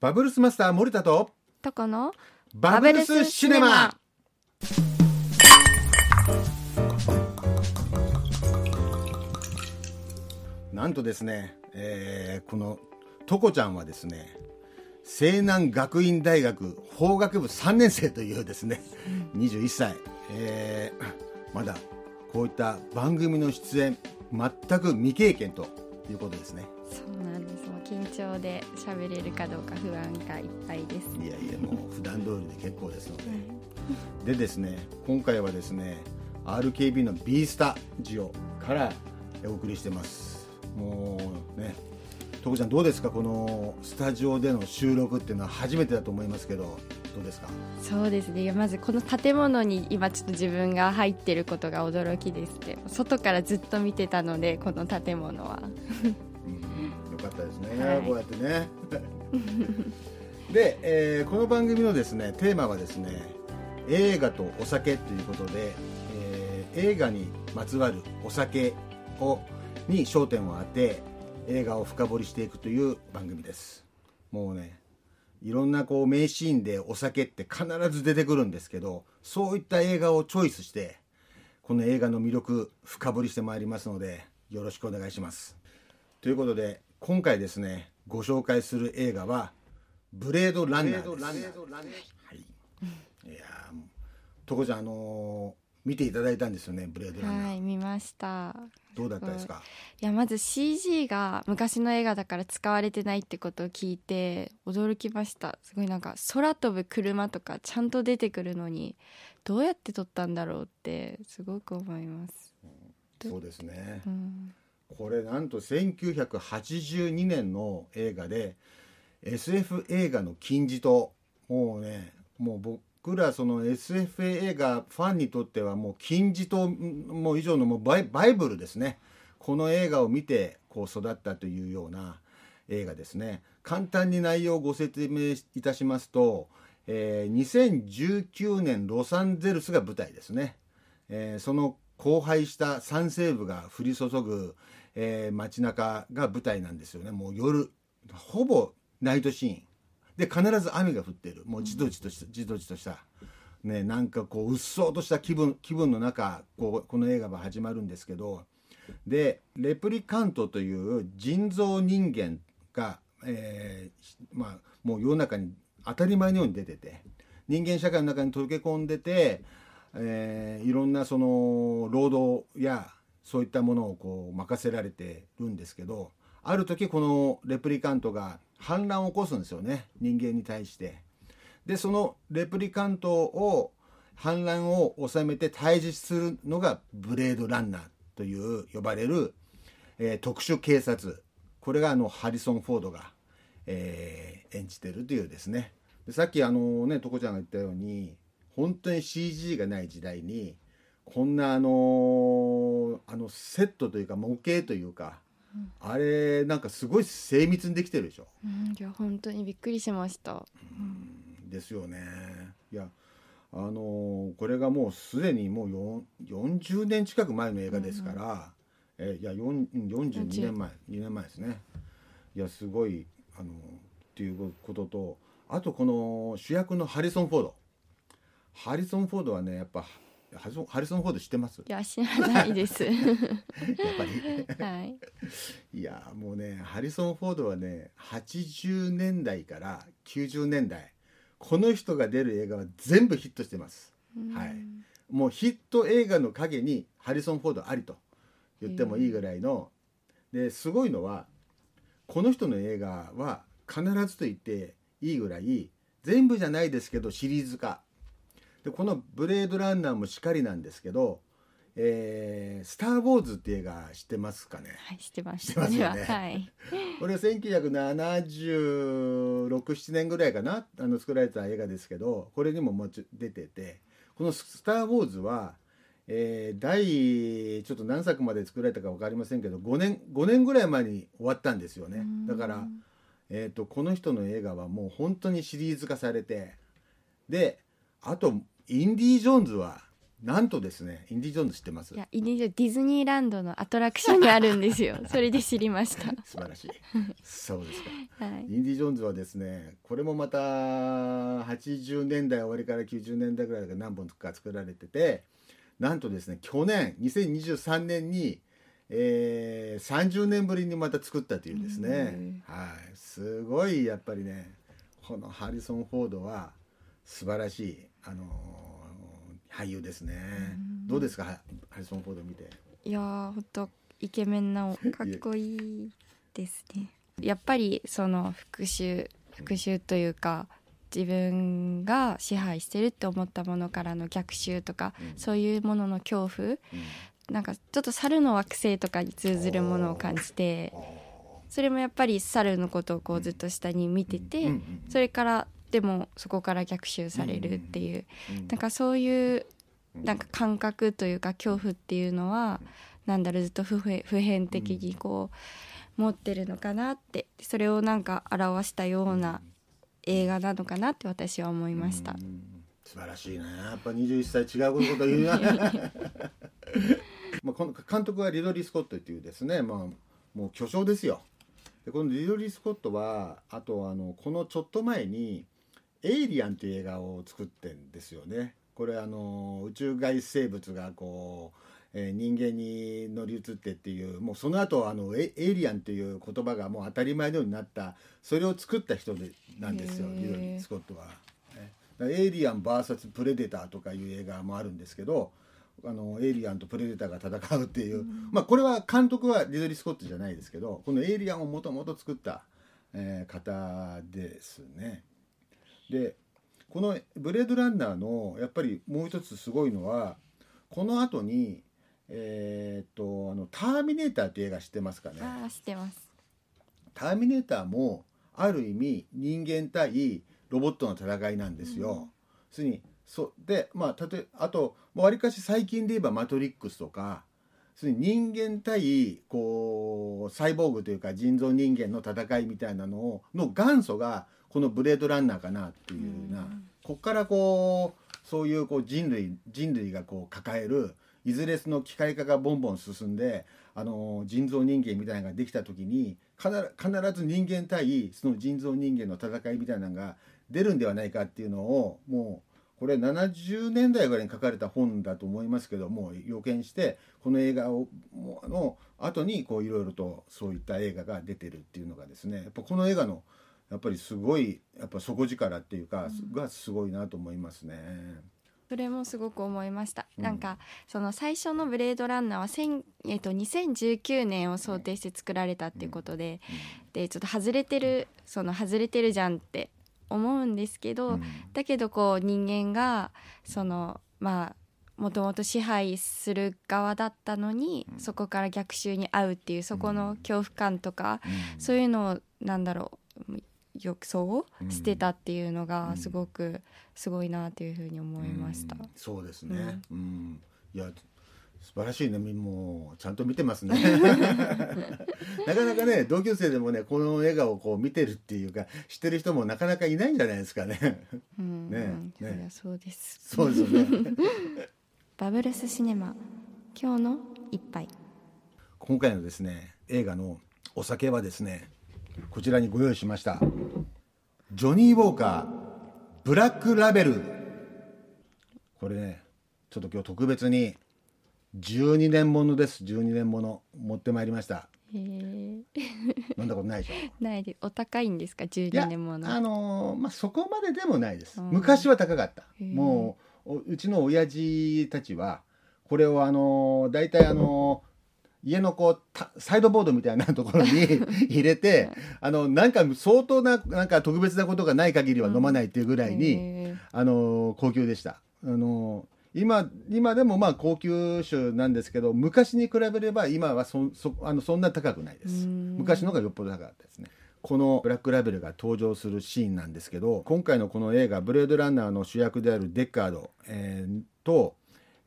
バブルスマスター森田ととこのバブルスシネマ。なんとですね、えーこのトコちゃんはですね西南学院大学法学部3年生というですね21歳、えーまだこういった番組の出演全く未経験ということですねそうなんです。もう緊張で喋れるかどうか不安がいっぱいです。いやいやもう普段通りで結構ですので。でですね今回はですね RKB の B スタジオからお送りしてます。もうね徳ちゃんどうですか？このスタジオでの収録っていうのは初めてだと思いますけどどうですか？そうですね。まずこの建物に今ちょっと自分が入ってることが驚きですね外からずっと見てたのでこの建物は かったですね、はい。こうやってね。で、えーこの番組のですねテーマはですね映画とお酒ということで、えー映画にまつわるお酒をに焦点を当て映画を深掘りしていくという番組です。もうねいろんなこう名シーンでお酒って必ず出てくるんですけどそういった映画をチョイスしてこの映画の魅力深掘りしてまいりますのでよろしくお願いします。ということで今回ですねご紹介する映画は「ブレードランナーです」はい、いやとこちゃんあのー見ていただいたんですよねブレードランナー、はい見ました。どうだったですか、い。やまず CG が昔の映画だから使われてないってことを聞いて驚きました。すごいなんか空飛ぶ車とかちゃんと出てくるのにどうやって撮ったんだろうってすごく思います、そうですね。うん、これなんと1982年の映画で SF 映画の金字塔。もうねもう僕らその SF 映画ファンにとってはもう金字塔もう以上のもうバイバイブルですね。この映画を見てこう育ったというような映画ですね。簡単に内容をご説明いたしますと、えー2019年ロサンゼルスが舞台ですね、えーその荒廃した山西部が降り注ぐ、えー街中が舞台なんですよね。もう夜ほぼナイトシーン。で必ず雨が降ってる。もうじとじとしたじとじとした。ねなんかこううっそうとした気分気分の中こうこの映画は始まるんですけど。でレプリカントという人造人間が、えーまあ、もう世の中に当たり前のように出てて。人間社会の中に溶け込んでて、えーいろんなその労働やそういったものをこう任せられてるんですけどある時このレプリカントが反乱を起こすんですよね。人間に対して。でそのレプリカントを反乱を収めて退治するのがブレードランナーという呼ばれる、えー特殊警察。これがあのハリソン・フォードが、えー演じてるというですね。でさっきあのねとこちゃんが言ったように本当に CG がない時代にこんなあのあのセットというか模型というか、あれなんかすごい精密にできてるでしょ。うん、いや本当にびっくりしましたですよね。いやあのーこれがもうすでにもうよん40年近く前の映画ですから、えいや4うん42年前2年前ですね。いやすごいあのーっていうこととあとこの主役のハリソン・フォードハリソン・フォードはねやっぱハリソンハリソン・フォード知ってます？いや知らないです。やっぱり。はい。いやもうねハリソン・フォードはね80年代から90年代この人が出る映画は全部ヒットしてます、はい。もうヒット映画の陰にハリソン・フォードありと言ってもいいぐらいの。ですごいのはこの人の映画は必ずと言っていいぐらい全部じゃないですけどシリーズ化でこの「ブレードランナー」もしっかりなんですけど「えースター・ウォーズ」って映画知ってますかね？はい知ってました知ってますよね。はい。これは1976,7年ぐらいかな？あの作られた映画ですけどこれにももち出ててこの「スター・ウォーズは」えー第ちょっと何作まで作られたか分かりませんけど5年 ,5 年ぐらい前に終わったんですよね。だから、えー、とこの人の映画はもう本当にシリーズ化されてであとインディ・ージョーンズはなんとですねインディ・ジョーンズ知ってます？いやインディジョディズニーランドのアトラクションにあるんですよ。それで知りました。素晴らしい。そうですか。はい。インディ・ジョーンズはですねこれもまた80年代終わりから90年代ぐらいが何本か作られててなんとですね去年2023年に、えー30年ぶりにまた作ったというですね、はい、すごいやっぱりねこのハリソン・フォードは素晴らしい、あのー俳優ですね、どうですか？ハハリソン・フォード見て。いやーほんとイケメンな かっこいいですね。やっぱりその復讐復讐というか自分が支配してるって思ったものからの逆襲とか、うん。そういうものの恐怖うん。なんかちょっと猿の惑星とかに通ずるものを感じてそれもやっぱり猿のことをこうずっと下に見てて、それからでもそこから逆襲されるっていう、うんなんかそういうなんか感覚というか恐怖っていうのはなんだろうずっと普遍普遍的にこう持ってるのかなって。それをなんか表したような映画なのかなって私は思いました。う。ん素晴らしいねやっぱ21歳違うこと言うな。まあこの監督はリドリー・スコットっていうですね、まあ、もう巨匠ですよ。でこのリドリー・スコットはあとあのこのちょっと前に「エイリアン」という映画を作ってんですよね。これあの宇宙外生物がこう、えー人間に乗り移ってっていうもうその後あのエエイリアンっていう言葉がもう当たり前のようになったそれを作った人でなんですよリドリー・スコットは。エイリアン VS プレデターとかいう映画もあるんですけどあのエイリアンとプレデターが戦うっていう、まあこれは監督はリドリー・スコットじゃないですけどこのエイリアンをもともと作った、えー方ですね。でこの「ブレードランナー」のやっぱりもう一つすごいのはこの後にえーっとあの「ターミネーター」っていう映画知ってますかね？ああ知ってます。ターミネーターもある意味人間対ロボットの戦いなんですよ。すにそでまあ例えあとわりかし最近で言えば「マトリックス」とかすに人間対こうサイボーグというか人造人間の戦いみたいなのをの元祖がこの「ブレードランナー」かなっていうな、うんこっからこうそういうこう人類人類がこう抱えるいずれその機械化がボンボン進んであの人造人間みたいなのができた時に必ず必ず人間対その人造人間の戦いみたいなのが出るんではないかっていうのをもうこれ70年代ぐらいに書かれた本だと思いますけどもう予見してこの映画をもの後にこういろいろとそういった映画が出てるっていうのがですねやっぱこの映画のやっぱりすごいやっぱ底力っていうか、がすごいなと思いますね。それもすごく思いました、うん。なんかその最初の「ブレードランナーは千」えっと2019年を想定して作られたっていうことで、でちょっと外れてるその外れてるじゃんって思うんですけど、うん。だけどこう人間がそのまあもともと支配する側だったのに、そこから逆襲に遭うっていうそこの恐怖感とか、うん。そういうのをなんだろう浴槽うんしてたっていうのうんがすごくすごいなというふうに思いました。うんそうですね。うん、いや素晴らしいね。もうちゃんと見てますね。なかなかね同級生でもねこの笑顔をこう見てるっていうか知ってる人もなかなかいないんじゃないですかね。うん、ねうんねそうです。そうですよね。バブルスシネマ今日の一杯。今回のですね映画のお酒はですねこちらにご用意しました。ジョニー・ウォーカーブラックラベル。これねちょっと今日特別に12年ものです。12年もの持ってまいりました。へえ。飲んだことないでしょ？ないでお高いんですか？い12や年もの。あのーまあそこまででもないです。うん。昔は高かった。もうおうちの親父たちはこれをあのー大体あのー家のこうたサイドボードみたいなところに 入れてあのなんか相当ななんか特別なことがない限りは飲まないっていうぐらいに、へえ。あの高級でした。あの今今でもまあ高級酒なんですけど昔に比べれば今はそそあのそんな高くないです。うん。昔の方がよっぽど高かったですね。このブラックラベルが登場するシーンなんですけど今回のこの映画「ブレードランナー」の主役であるデッカード、えーと、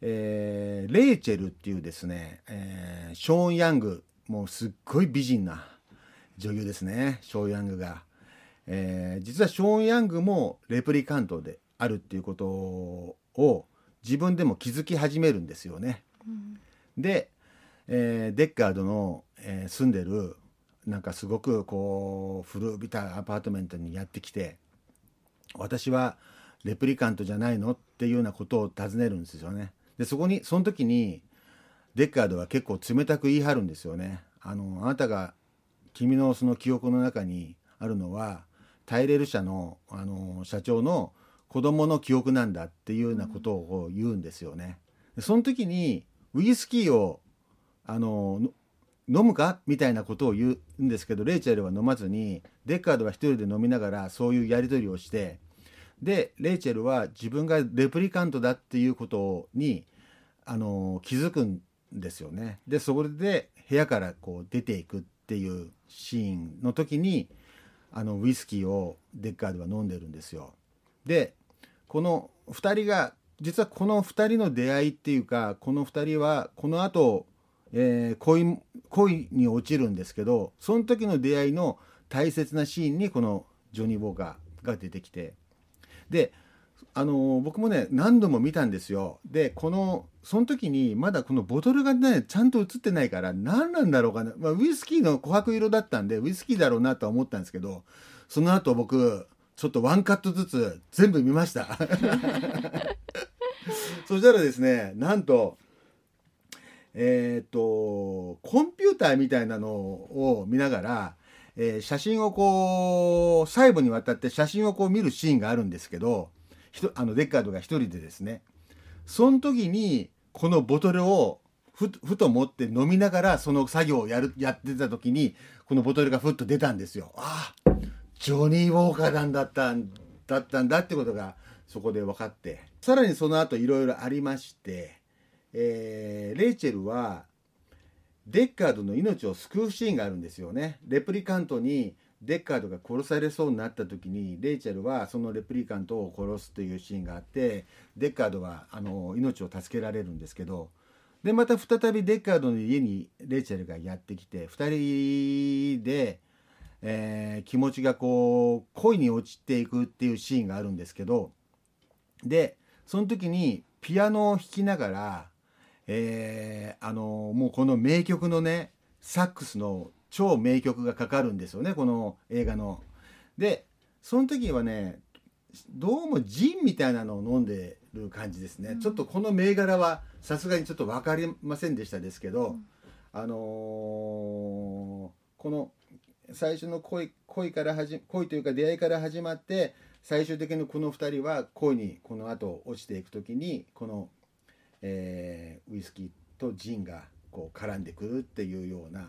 えーレイチェルっていうですね、えーショーン・ヤングもうすっごい美人な女優ですねショーン・ヤングが。えー実はショーン・ヤングもレプリカントであるっていうことを自分でも気づき始めるんですよね。うんで、えーデッカードの、えー住んでるなんかすごくこう古びたアパートメントにやってきて私はレプリカントじゃないのっていうようなことを尋ねるんですよね。でそこにその時にデッカードは結構冷たく言い張るんですよね。あのあなたが君のその記憶の中にあるのはタイレル社のあの社長の子供の記憶なんだっていうようなことを言うんですよね。でその時にウイスキーをあのの飲むか？みたいなことを言うんですけどレイチェルは飲まずにデッカードは一人で飲みながらそういうやり取りをしてでレイチェルは自分がレプリカントだっていうことにあの気づくんですよね。でそこで部屋からこう出ていくっていうシーンの時にあのウイスキーをデッカードは飲んでるんですよ。でこの2人が実はこの2人の出会いっていうかこの2人はこの後、えー恋恋に落ちるんですけどその時の出会いの大切なシーンにこのジョニー・ウォーカーが出てきてであのー僕もね何度も見たんですよ。でこのその時にまだこのボトルがねちゃんと映ってないから何なんだろうかな、まあ、ウイスキーの琥珀色だったんでウイスキーだろうなとは思ったんですけどその後僕ちょっとワンカットずつ全部見ました。そしたらですねなんとえっ、とコンピューターみたいなのを見ながら、えー写真をこう細部にわたって写真をこう見るシーンがあるんですけどひとあのデッカードが一人でですねその時にこのボトルをふふと持って飲みながらその作業をやるやってた時にこのボトルがふっと出たんですよ。ああジョニー・ウォーカーなんだったんだったんだってことがそこで分かってさらにその後いろいろありまして、えーレイチェルはデッカードの命を救うシーンがあるんですよね。レプリカントにデッカードが殺されそうになった時にレイチェルはそのレプリカントを殺すというシーンがあってデッカードはあの命を助けられるんですけどでまた再びデッカードの家にレイチェルがやってきて2人で、えー気持ちがこう恋に落ちていくっていうシーンがあるんですけどでその時にピアノを弾きながら、えーあのもうこの名曲のねサックスの超名曲がかかるんですよねこの映画の。でその時はねどうもジンみたいなのを飲んでる感じですね、うん。ちょっとこの銘柄はさすがにちょっと分かりませんでしたですけど、うん。あのーこの最初の恋恋から始恋というか出会いから始まって最終的にこの2人は恋にこの後落ちていく時にこの、えーウイスキーとジンがこう絡んでくるっていうような、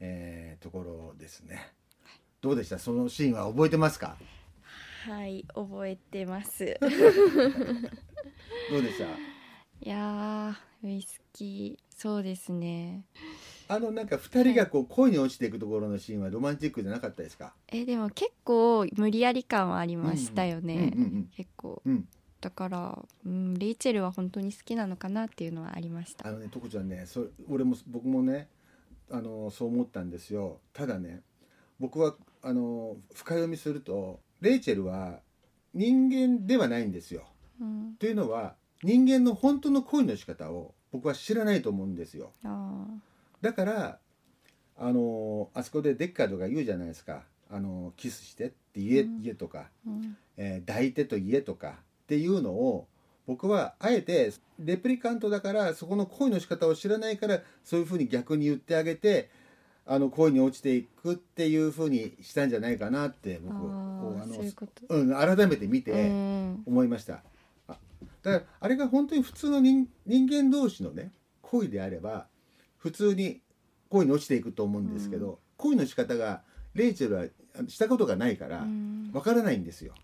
えーところですね。どうでした？そのシーンは覚えてますか？はい覚えてます。どうでした？いやーウイスキーそうですね。あのなんか2人がこう恋に落ちていくところのシーンはロマンチックじゃなかったですか？えでも結構無理やり感はありましたよね、結構うんだから、うん、レイチェルは本当に好きなのかなっていうのはありましたあのね、とこちゃんね、それ俺も僕もね、あのそう思ったんですよ。ただね、僕はあの深読みすると、レイチェルは人間ではないんですよ。うんというのは、人間の本当の恋の仕方を僕は知らないと思うんですよ。あだから、あのあそこでデッカードが言うじゃないですか。あのキスしてって言え,、うん言えとか、ーうんえー抱いてと言えとかっていうのを僕はあえてレプリカントだからそこの恋の仕方を知らないからそういうふうに逆に言ってあげてあの恋に落ちていくっていうふうにしたんじゃないかなって僕あこうん、改めて見うてん思いました。あだからあれが本当に普通の人人間同士のね恋であれば普通に恋に落ちていくと思うんですけど、恋の仕方がレイチェルはしたことがないから。うんわからないんですよ。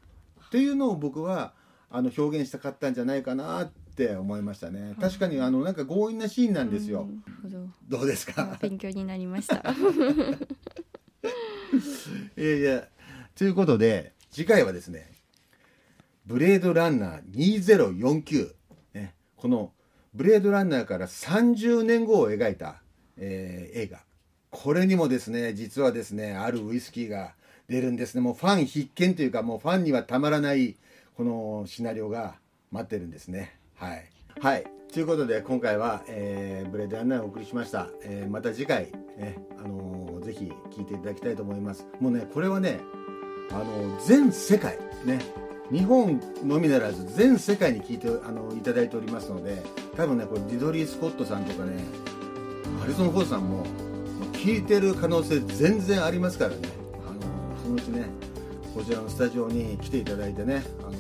っていうのを僕はあの表現したかったんじゃないかなって思いましたね。確かにあのなんか強引なシーンなんですよ。うん。どどうですあか。勉強になりました。いやいや。ということで次回はですね「ブレードランナー2049」ねこのブレードランナーから30年後を描いた、えー映画。これにもですね実はですねあるウイスキーが出るんですね。もうファン必見というかもうファンにはたまらないこのシナリオが待ってるんですね。はい。はい。ということで今回は、えーブレードランナーをお送りしました、えーまた次回、ねあのーぜひ聞いていただきたいと思います。もうねこれはね、あのー全世界ね日本のみならず全世界に聞いてあのいただいておりますので多分ねこれディドリー・スコットさんとかねハリソン・フォードさんも聞いてる可能性全然ありますからね。あのそのうちねこちらのスタジオに来ていただいてねあの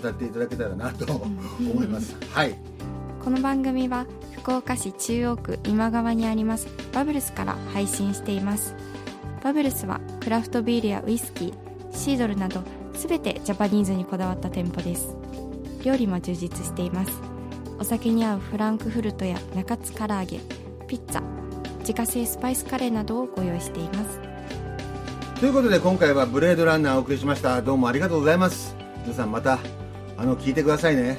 語っていただけたらなと思います。はい。この番組は福岡市中央区今川にありますバブルスから配信しています。バブルスはクラフトビールやウイスキーシードルなど全てジャパニーズにこだわった店舗です。料理も充実しています。お酒に合うフランクフルトや中津唐揚げピッツァ自家製スパイスカレーなどをご用意しています。ということで今回はブレードランナーをお送りしました。どうもありがとうございます。皆さんまたあの聞いてくださいね。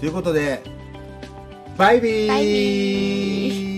ということでバイビー。バイビー。